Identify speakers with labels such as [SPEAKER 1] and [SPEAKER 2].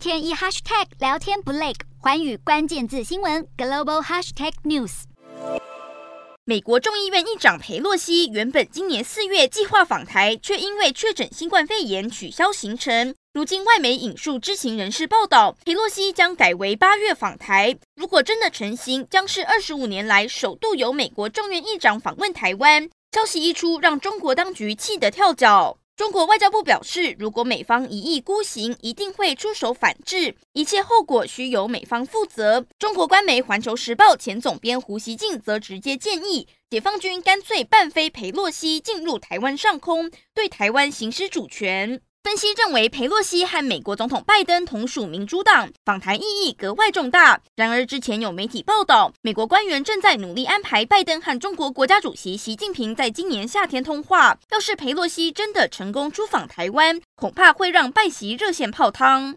[SPEAKER 1] 天一 hashtag 聊天不累，环宇关键字新闻 global hashtag news。
[SPEAKER 2] 美国众议院议长裴洛西原本今年四月计划访台，却因为确诊新冠肺炎取消行程。如今外媒引述知情人士报道，裴洛西将改为八月访台。如果真的成行，将是二十五年来首度由美国众院议长访问台湾。消息一出，让中国当局气得跳脚。中国外交部表示，如果美方一意孤行，一定会出手反制，一切后果需由美方负责。中国官媒《环球时报》前总编胡锡进则直接建议，解放军干脆半飞裴洛西进入台湾上空，对台湾行使主权。分析认为，佩洛西和美国总统拜登同属民主党，访台意义格外重大。然而，之前有媒体报道，美国官员正在努力安排拜登和中国国家主席习近平在今年夏天通话。要是佩洛西真的成功出访台湾，恐怕会让拜席热线泡汤。